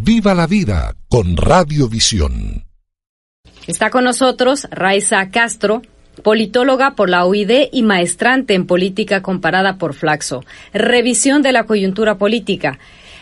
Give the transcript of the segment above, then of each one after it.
Viva la vida con Radiovisión. Está con nosotros Raiza Castro, politóloga por la OID y maestrante en política comparada por Flaxo. Revisión de la coyuntura política.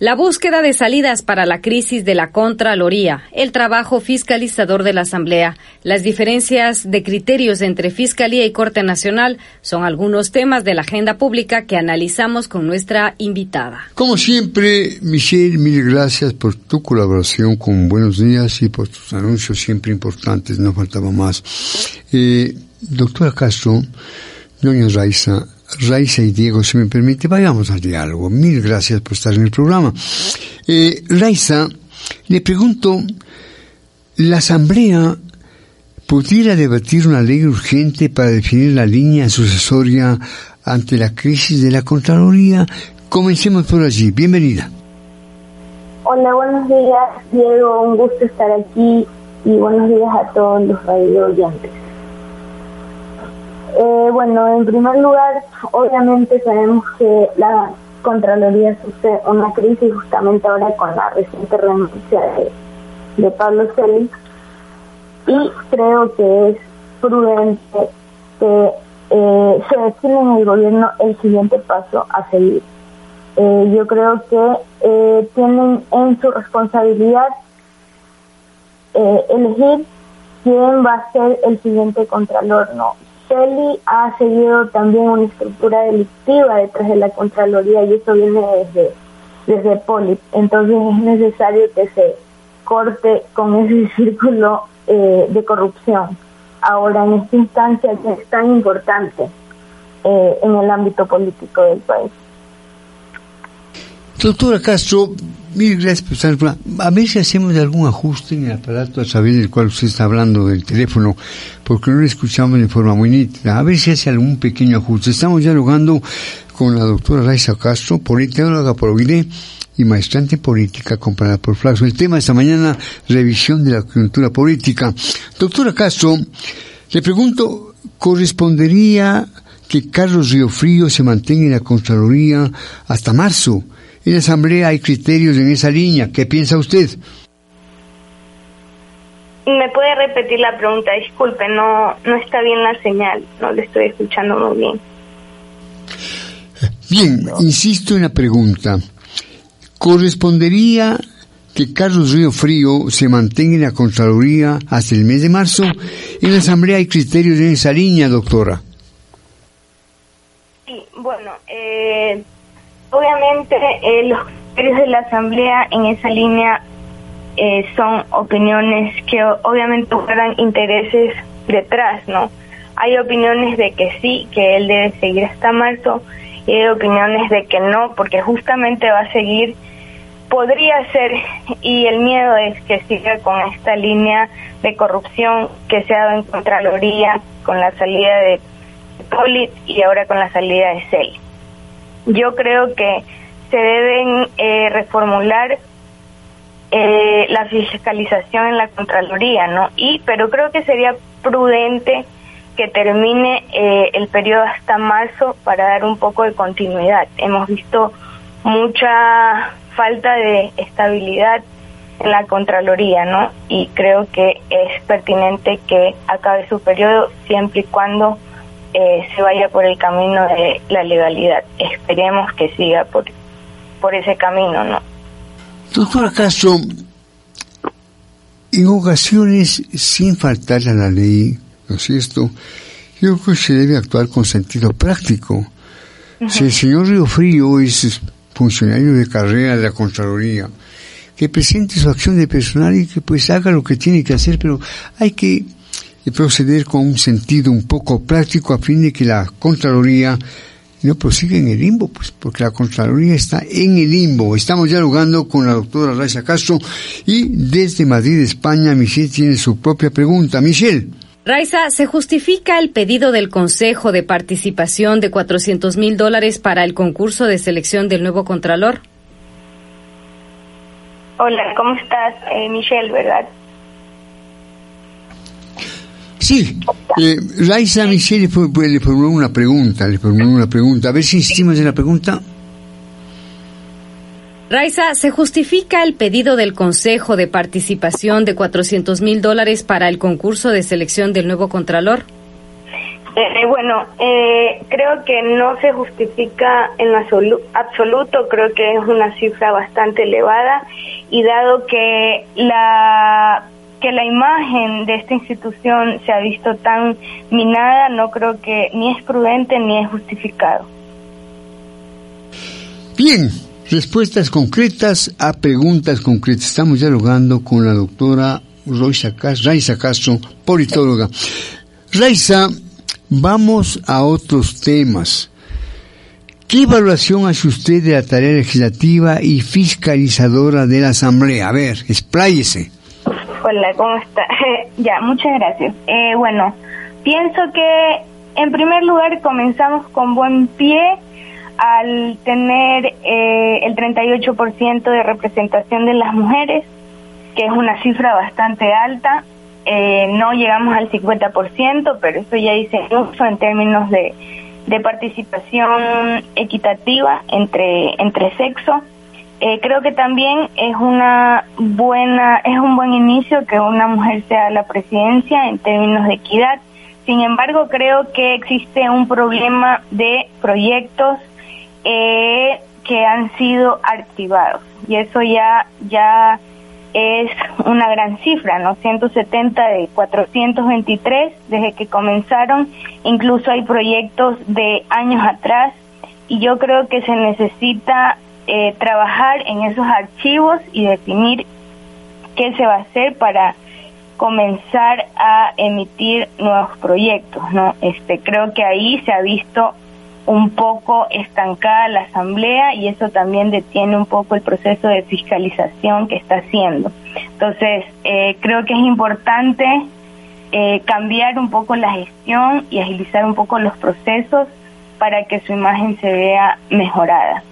La búsqueda de salidas para la crisis de la Contraloría, el trabajo fiscalizador de la Asamblea, las diferencias de criterios entre Fiscalía y Corte Nacional son algunos temas de la agenda pública que analizamos con nuestra invitada. Como siempre, Michelle, mil gracias por tu colaboración con Buenos Días y por tus anuncios siempre importantes, no faltaba más. Eh, doctora Castro, doña Raiza, Raiza y Diego, si me permite, vayamos al diálogo. Mil gracias por estar en el programa. Eh, Raiza, le pregunto, ¿la Asamblea pudiera debatir una ley urgente para definir la línea sucesoria ante la crisis de la Contraloría? Comencemos por allí. Bienvenida. Hola, buenos días, Diego. Un gusto estar aquí y buenos días a todos los radio oyentes. Eh, bueno, en primer lugar, obviamente sabemos que la Contraloría sufre una crisis justamente ahora con la reciente renuncia de, Pablo Celi y creo que es prudente que eh, se define en el gobierno el siguiente paso a seguir. Eh, yo creo que tienen en su responsabilidad elegir quién va a ser el siguiente contralor, ¿no? Celi ha seguido también una estructura delictiva detrás de la Contraloría y eso viene desde, desde Poli. Entonces es necesario que se corte con ese círculo eh, de corrupción. Ahora, en esta instancia que es tan importante eh, en el ámbito político del país. Doctora Castro, mil gracias por estar A ver si hacemos algún ajuste en el aparato a través del cual usted está hablando del teléfono, porque no lo escuchamos de forma muy nítida. A ver si hace algún pequeño ajuste. Estamos dialogando con la doctora Raiza Castro, politóloga por OIDE y maestrante política comparada por Flaxo. El tema de esta mañana, revisión de la coyuntura política. Doctora Castro, le pregunto, ¿correspondería que Carlos Frío se mantenga en la Contraloría hasta marzo? En la Asamblea hay criterios en esa línea. ¿Qué piensa usted? ¿Me puede repetir la pregunta? Disculpe, no, no está bien la señal, no le estoy escuchando muy bien. Bien, insisto en la pregunta. ¿Correspondería que Carlos Río Frío se mantenga en la Contraloría hasta el mes de marzo? En la Asamblea hay criterios en esa línea, doctora. Sí, bueno, eh, Obviamente eh, los criterios de la Asamblea en esa línea eh, son opiniones que obviamente guardan intereses detrás, ¿no? Hay opiniones de que sí, que él debe seguir hasta marzo, y hay opiniones de que no, porque justamente va a seguir, podría ser, y el miedo es que siga con esta línea de corrupción que se ha dado en Contraloría con la salida de Polit y ahora con la salida de CEL yo creo que se deben eh, reformular eh, la fiscalización en la Contraloría, ¿no? Y, pero creo que sería prudente que termine eh, el periodo hasta marzo para dar un poco de continuidad. Hemos visto mucha falta de estabilidad en la Contraloría, ¿no? Y creo que es pertinente que acabe su periodo siempre y cuando eh, se vaya por el camino de la legalidad. Esperemos que siga por, por ese camino, ¿no? Doctor Castro, en ocasiones, sin faltar a la ley, ¿no es cierto? Yo creo que se debe actuar con sentido práctico. Si el señor Río Frío es funcionario de carrera de la Contraloría, que presente su acción de personal y que pues haga lo que tiene que hacer, pero hay que y proceder con un sentido un poco práctico a fin de que la Contraloría no prosiga en el limbo, pues porque la Contraloría está en el limbo. Estamos dialogando con la doctora Raiza Castro y desde Madrid, España, Michelle tiene su propia pregunta. Michelle. Raiza, ¿se justifica el pedido del Consejo de participación de 400 mil dólares para el concurso de selección del nuevo Contralor? Hola, ¿cómo estás, eh, Michelle, verdad? Sí, eh, Raisa Michelle le, formuló una pregunta, le formuló una pregunta. A ver si insistimos en la pregunta. Raiza, ¿se justifica el pedido del Consejo de participación de 400 mil dólares para el concurso de selección del nuevo Contralor? Eh, bueno, eh, creo que no se justifica en absoluto, creo que es una cifra bastante elevada y dado que la que la imagen de esta institución se ha visto tan minada, no creo que ni es prudente ni es justificado. Bien, respuestas concretas a preguntas concretas. Estamos dialogando con la doctora Raiza Castro, politóloga. Raiza, Vamos a otros temas. ¿Qué evaluación hace usted de la tarea legislativa y fiscalizadora de la Asamblea? A ver, expláyese. Hola, ¿cómo está? ya, muchas gracias. Eh, bueno, pienso que en primer lugar comenzamos con buen pie al tener eh, el 38% de representación de las mujeres, que es una cifra bastante alta. Eh, no llegamos al 50%, pero eso ya dice mucho en términos de, de participación equitativa entre, entre sexo. Eh, creo que también es una buena, es un buen inicio que una mujer sea la presidencia en términos de equidad. Sin embargo, creo que existe un problema de proyectos eh, que han sido activados y eso ya ya es una gran cifra, ¿no? 170 de 423 desde que comenzaron, incluso hay proyectos de años atrás y yo creo que se necesita eh, trabajar en esos archivos y definir qué se va a hacer para comenzar a emitir nuevos proyectos, ¿no? Este creo que ahí se ha visto un poco estancada la asamblea y eso también detiene un poco el proceso de fiscalización que está haciendo. Entonces, eh, creo que es importante eh, cambiar un poco la gestión y agilizar un poco los procesos para que su imagen se vea mejorada.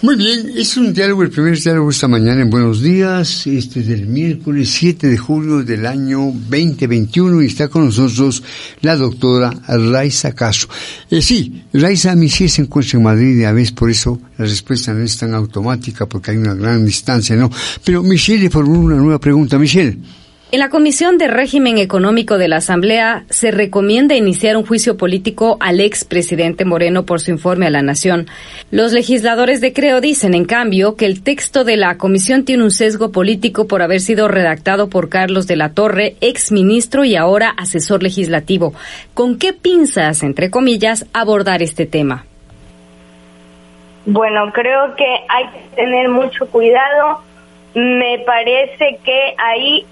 Muy bien, es un diálogo, el primer diálogo esta mañana en Buenos Días, este es del miércoles 7 de julio del año 2021 y está con nosotros la doctora Raiza Castro. Eh, sí, Raiza Michelle se encuentra en Madrid y a veces por eso la respuesta no es tan automática porque hay una gran distancia, ¿no? Pero Michelle le formuló una nueva pregunta. Michelle. En la Comisión de Régimen Económico de la Asamblea se recomienda iniciar un juicio político al expresidente Moreno por su informe a la Nación. Los legisladores de Creo dicen, en cambio, que el texto de la comisión tiene un sesgo político por haber sido redactado por Carlos de la Torre, exministro y ahora asesor legislativo. ¿Con qué pinzas, entre comillas, abordar este tema? Bueno, creo que hay que tener mucho cuidado me parece que ahí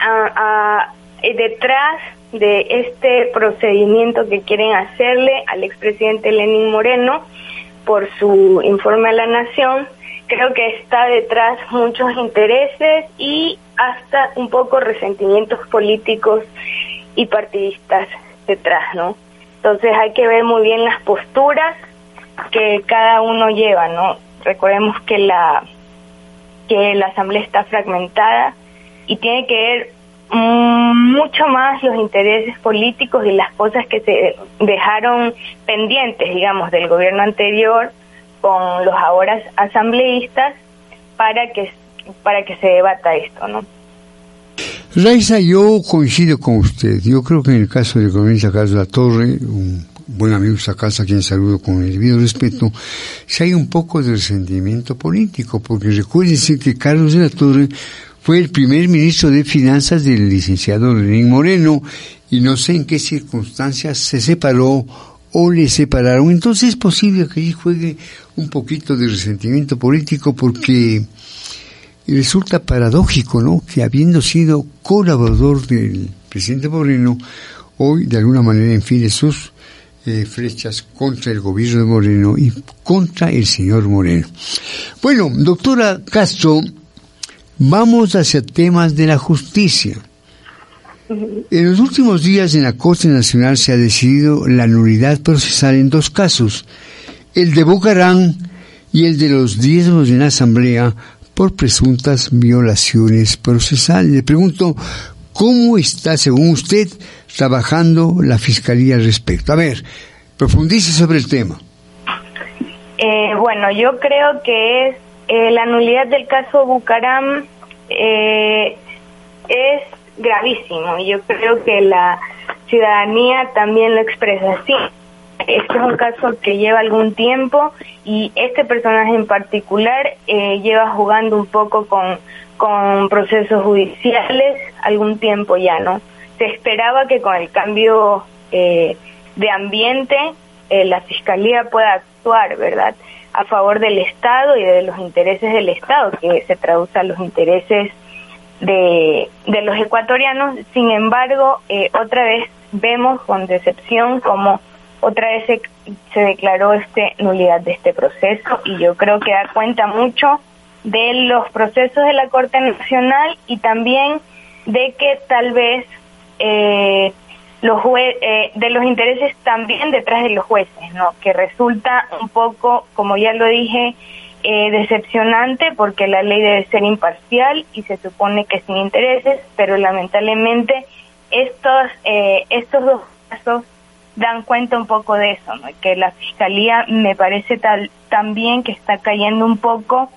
detrás de este procedimiento que quieren hacerle al expresidente Lenín Moreno por su informe a la nación, creo que está detrás muchos intereses y hasta un poco resentimientos políticos y partidistas detrás, ¿no? Entonces hay que ver muy bien las posturas que cada uno lleva, ¿no? Recordemos que la que la asamblea está fragmentada y tiene que ver mucho más los intereses políticos y las cosas que se dejaron pendientes, digamos, del gobierno anterior con los ahora asambleístas para que para que se debata esto, ¿no? Raiza, yo coincido con usted. Yo creo que en el caso de Comienza Carlos La Torre, buen amigo de esta casa, a quien saludo con el debido respeto, si hay un poco de resentimiento político, porque recuérdense que Carlos de la Torre fue el primer ministro de Finanzas del licenciado Lenín Moreno, y no sé en qué circunstancias se separó o le separaron. Entonces es posible que ahí juegue un poquito de resentimiento político porque resulta paradójico, ¿no? Que habiendo sido colaborador del presidente Moreno, hoy de alguna manera enfile sus eh, flechas contra el gobierno de Moreno y contra el señor Moreno. Bueno, doctora Castro, vamos hacia temas de la justicia. En los últimos días en la Corte Nacional se ha decidido la nulidad procesal en dos casos, el de Bucarán y el de los diezmos de la Asamblea por presuntas violaciones procesales. Le pregunto, ¿cómo está, según usted, trabajando la Fiscalía al respecto. A ver, profundice sobre el tema. Eh, bueno, yo creo que es eh, la nulidad del caso Bucaram eh, es gravísimo yo creo que la ciudadanía también lo expresa así. Este es un caso que lleva algún tiempo y este personaje en particular eh, lleva jugando un poco con, con procesos judiciales algún tiempo ya, ¿no? Se esperaba que con el cambio eh, de ambiente eh, la Fiscalía pueda actuar, ¿verdad? A favor del Estado y de los intereses del Estado, que se traduce los intereses de, de los ecuatorianos. Sin embargo, otra vez vemos con decepción como otra vez se, se declaró este nulidad de este proceso y yo creo que da cuenta mucho de los procesos de la Corte Nacional y también de que tal vez eh, los eh, de los intereses también detrás de los jueces, ¿no? Que resulta un poco, como ya lo dije, eh, decepcionante porque la ley debe ser imparcial y se supone que sin intereses, pero lamentablemente estos estos dos casos dan cuenta un poco de eso, ¿no? que la fiscalía me parece tal también que está cayendo un poco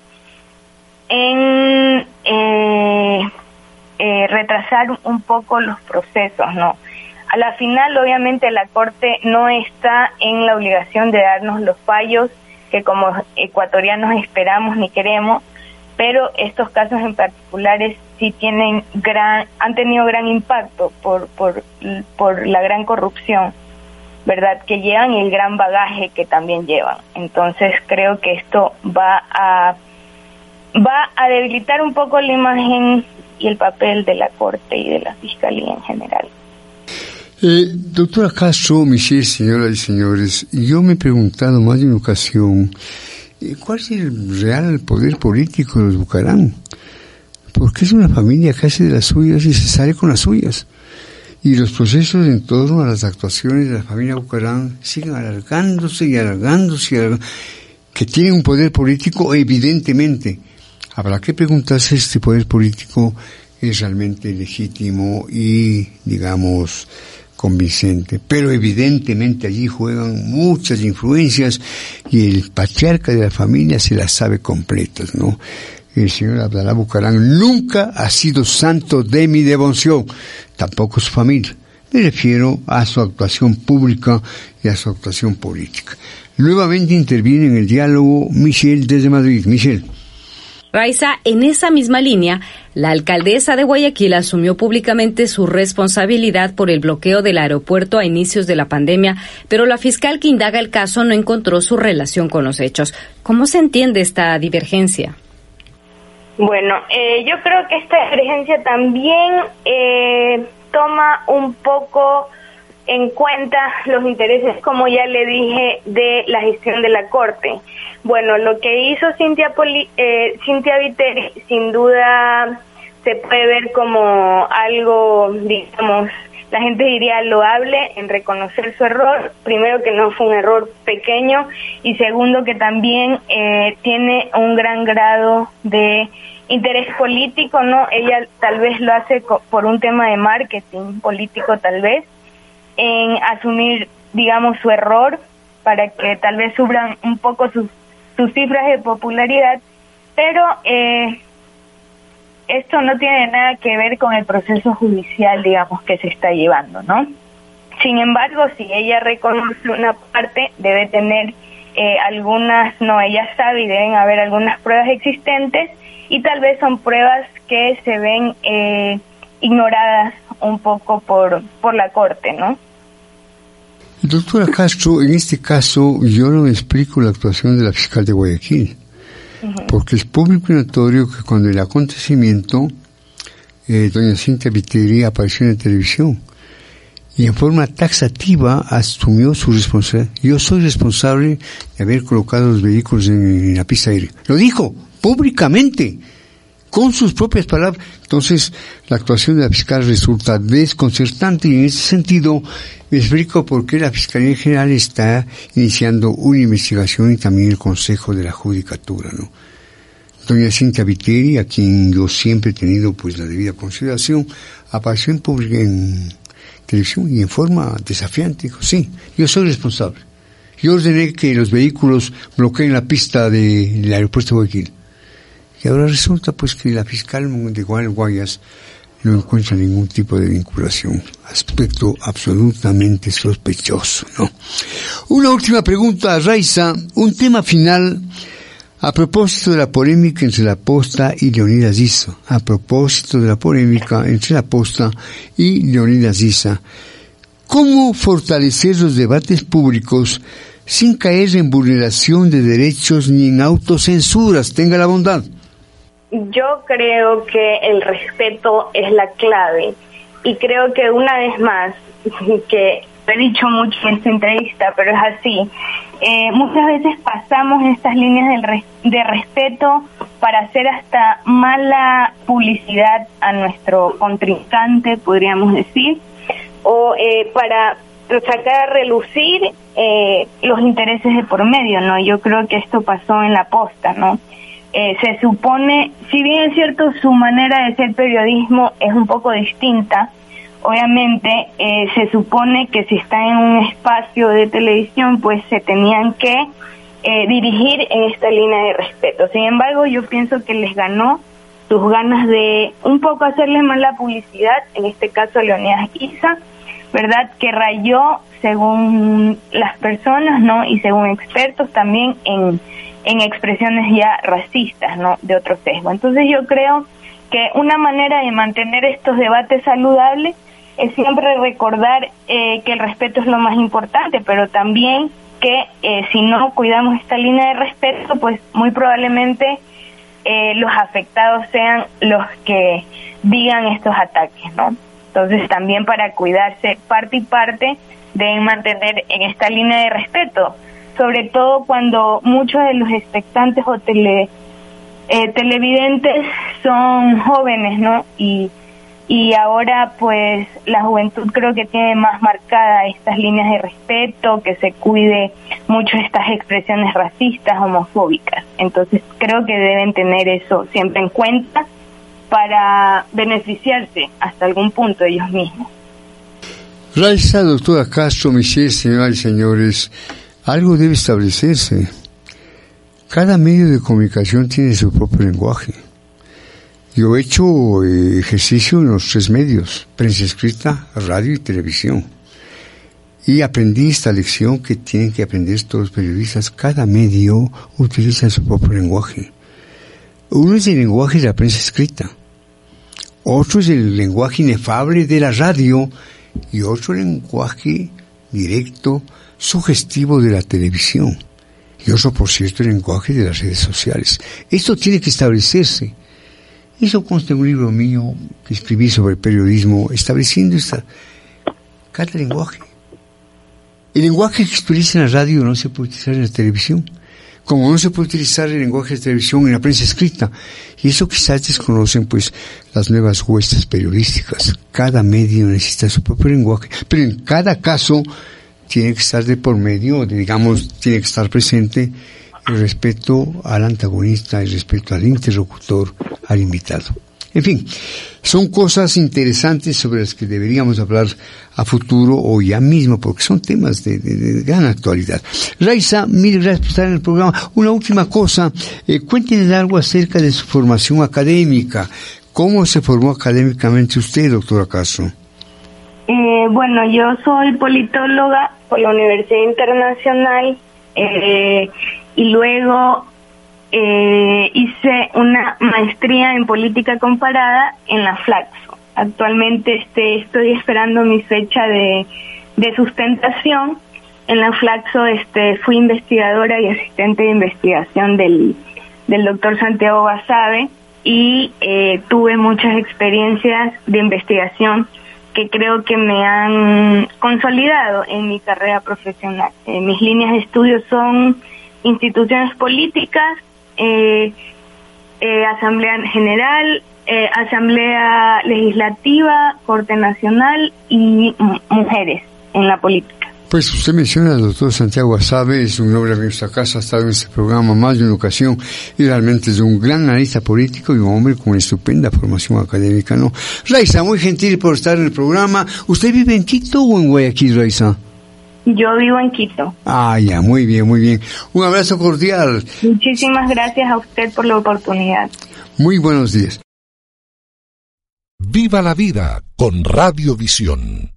en eh, eh, retrasar un poco los procesos, ¿no? A la final, obviamente, la Corte no está en la obligación de darnos los fallos que como ecuatorianos esperamos ni queremos, pero estos casos en particulares sí tienen gran, han tenido gran impacto por, por, por la gran corrupción ¿verdad? Que llevan y el gran bagaje que también llevan. Entonces creo que esto va a va a debilitar un poco la imagen y el papel de la Corte y de la Fiscalía en general. Eh, doctora Castro, Michelle, señoras y señores, yo me he preguntado más de una ocasión, eh, ¿cuál es el real poder político de los Bucarán? Porque es una familia hace de las suyas y se sale con las suyas y los procesos en torno a las actuaciones de la familia Bucarán siguen alargándose y alargándose, que tienen un poder político evidentemente. Habrá que preguntarse si este poder político es realmente legítimo y, digamos, convincente. Pero evidentemente allí juegan muchas influencias y el patriarca de la familia se las sabe completas, ¿no? el señor Abdalá Bucarán nunca ha sido santo de mi devoción, tampoco su familia. Me refiero a su actuación pública y a su actuación política. Nuevamente interviene en el diálogo Michelle desde Madrid. Michelle. Raiza, en esa misma línea, la alcaldesa de Guayaquil asumió públicamente su responsabilidad por el bloqueo del aeropuerto a inicios de la pandemia, pero la fiscal que indaga el caso no encontró su relación con los hechos. ¿Cómo se entiende esta divergencia? Bueno, eh, yo creo que esta emergencia también eh, toma un poco en cuenta los intereses, como ya le dije, de la gestión de la Corte. Bueno, lo que hizo Cintia, Poli, eh, Cintia Viteri, sin duda se puede ver como algo, digamos, la gente diría loable en reconocer su error. Primero que no fue un error pequeño y segundo que también eh, tiene un gran grado de interés político, ¿no? Ella tal vez lo hace por un tema de marketing político, tal vez, en asumir, digamos, su error para que tal vez subran un poco sus, sus cifras de popularidad, pero eh, esto no tiene nada que ver con el proceso judicial, digamos, que se está llevando, ¿no? Sin embargo, si ella reconoce una parte, debe tener eh, algunas, no, ella sabe y deben haber algunas pruebas existentes y tal vez son pruebas que se ven eh, ignoradas un poco por, por la Corte, ¿no? Doctora Castro, en este caso yo no explico la actuación de la fiscal de Guayaquil, porque es público y notorio que cuando el acontecimiento, eh, doña Cintia Viteri apareció en la televisión y en forma taxativa asumió su responsabilidad. Yo soy responsable de haber colocado los vehículos en la pista aérea. Lo dijo, públicamente, con sus propias palabras. Entonces, la actuación de la fiscal resulta desconcertante y en ese sentido me explico por qué la Fiscalía General está iniciando una investigación y también el Consejo de la Judicatura, ¿no? Doña Cintia Viteri, a quien yo siempre he tenido pues la debida consideración, apareció en, en televisión y en forma desafiante dijo, sí, yo soy responsable. Yo ordené que los vehículos bloqueen la pista del aeropuerto de Guayaquil Y ahora resulta pues que la fiscal de Guayas no encuentra ningún tipo de vinculación. Aspecto absolutamente sospechoso, ¿no? Una última pregunta, Raiza. Un tema final a propósito de la polémica entre la posta y Leonidas Issa. A propósito de la polémica entre la posta y Leonidas Issa. ¿Cómo fortalecer los debates públicos sin caer en vulneración de derechos ni en autocensuras? Tenga la bondad. Yo creo que el respeto es la clave y creo que una vez más, que he dicho mucho en esta entrevista, pero es así, eh, muchas veces pasamos estas líneas de respeto para hacer hasta mala publicidad a nuestro contrincante, podríamos decir, o eh, para sacar a relucir eh, los intereses de por medio, ¿no? Yo creo que esto pasó en la posta, ¿no? Eh, se supone, si bien es cierto su manera de ser periodismo es un poco distinta, obviamente eh, se supone que si está en un espacio de televisión pues se tenían que eh, dirigir en esta línea de respeto. Sin embargo, yo pienso que les ganó sus ganas de un poco hacerle mala publicidad, en este caso a Leonidas Isa, ¿verdad? Que rayó, según las personas, ¿no? Y según expertos también en en expresiones ya racistas, ¿no? De otro sesgo. Entonces yo creo que una manera de mantener estos debates saludables es siempre recordar eh, que el respeto es lo más importante, pero también que eh, si no cuidamos esta línea de respeto, pues muy probablemente eh, los afectados sean los que digan estos ataques, ¿no? Entonces también para cuidarse parte y parte deben mantener en esta línea de respeto sobre todo cuando muchos de los expectantes o tele, eh, televidentes son jóvenes, ¿no? Y, y ahora pues la juventud creo que tiene más marcada estas líneas de respeto, que se cuide mucho estas expresiones racistas, homofóbicas. Entonces creo que deben tener eso siempre en cuenta para beneficiarse hasta algún punto ellos mismos. Raiza, doctora Castro, Michelle, señoras y señores, algo debe establecerse. Cada medio de comunicación tiene su propio lenguaje. Yo he hecho eh, ejercicio en los tres medios, prensa escrita, radio y televisión. Y aprendí esta lección que tienen que aprender todos los periodistas. Cada medio utiliza su propio lenguaje. Uno es el lenguaje de la prensa escrita. Otro es el lenguaje inefable de la radio. Y otro lenguaje directo sugestivo de la televisión y otro, por cierto, el lenguaje de las redes sociales. Esto tiene que establecerse. Eso consta en un libro mío que escribí sobre periodismo, estableciendo esta, cada lenguaje. El lenguaje que se utiliza en la radio no se puede utilizar en la televisión, como no se puede utilizar el lenguaje de televisión en la prensa escrita. Y eso quizás desconocen pues las nuevas huestes periodísticas. Cada medio necesita su propio lenguaje, pero en cada caso tiene que estar de por medio, digamos, tiene que estar presente el respeto al antagonista, el respeto al interlocutor, al invitado. En fin, son cosas interesantes sobre las que deberíamos hablar a futuro o ya mismo, porque son temas de, gran actualidad. Raiza, mil gracias por estar en el programa. Una última cosa, eh, algo acerca de su formación académica. ¿Cómo se formó académicamente usted, doctora Castro? Eh, bueno, yo soy politóloga por la Universidad Internacional eh, y luego eh, hice una maestría en política comparada en la Flaxo. Actualmente este, estoy esperando mi fecha de, sustentación. En la Flaxo este, fui investigadora y asistente de investigación del, del doctor Santiago Basabe y tuve muchas experiencias de investigación que creo que me han consolidado en mi carrera profesional. Eh, mis líneas de estudio son instituciones políticas, eh, eh, Asamblea General, Asamblea Legislativa, Corte Nacional y mujeres en la política. Pues usted menciona al doctor Santiago Asabe, es un noble amigo de nuestra casa, ha estado en este programa más de una ocasión y realmente es un gran analista político y un hombre con estupenda formación académica, ¿no? Raiza, muy gentil por estar en el programa. ¿Usted vive en Quito o en Guayaquil, Raiza? Yo vivo en Quito. Ah, ya, muy bien, muy bien. Un abrazo cordial. Muchísimas gracias a usted por la oportunidad. Muy buenos días. Viva la vida con Radiovisión.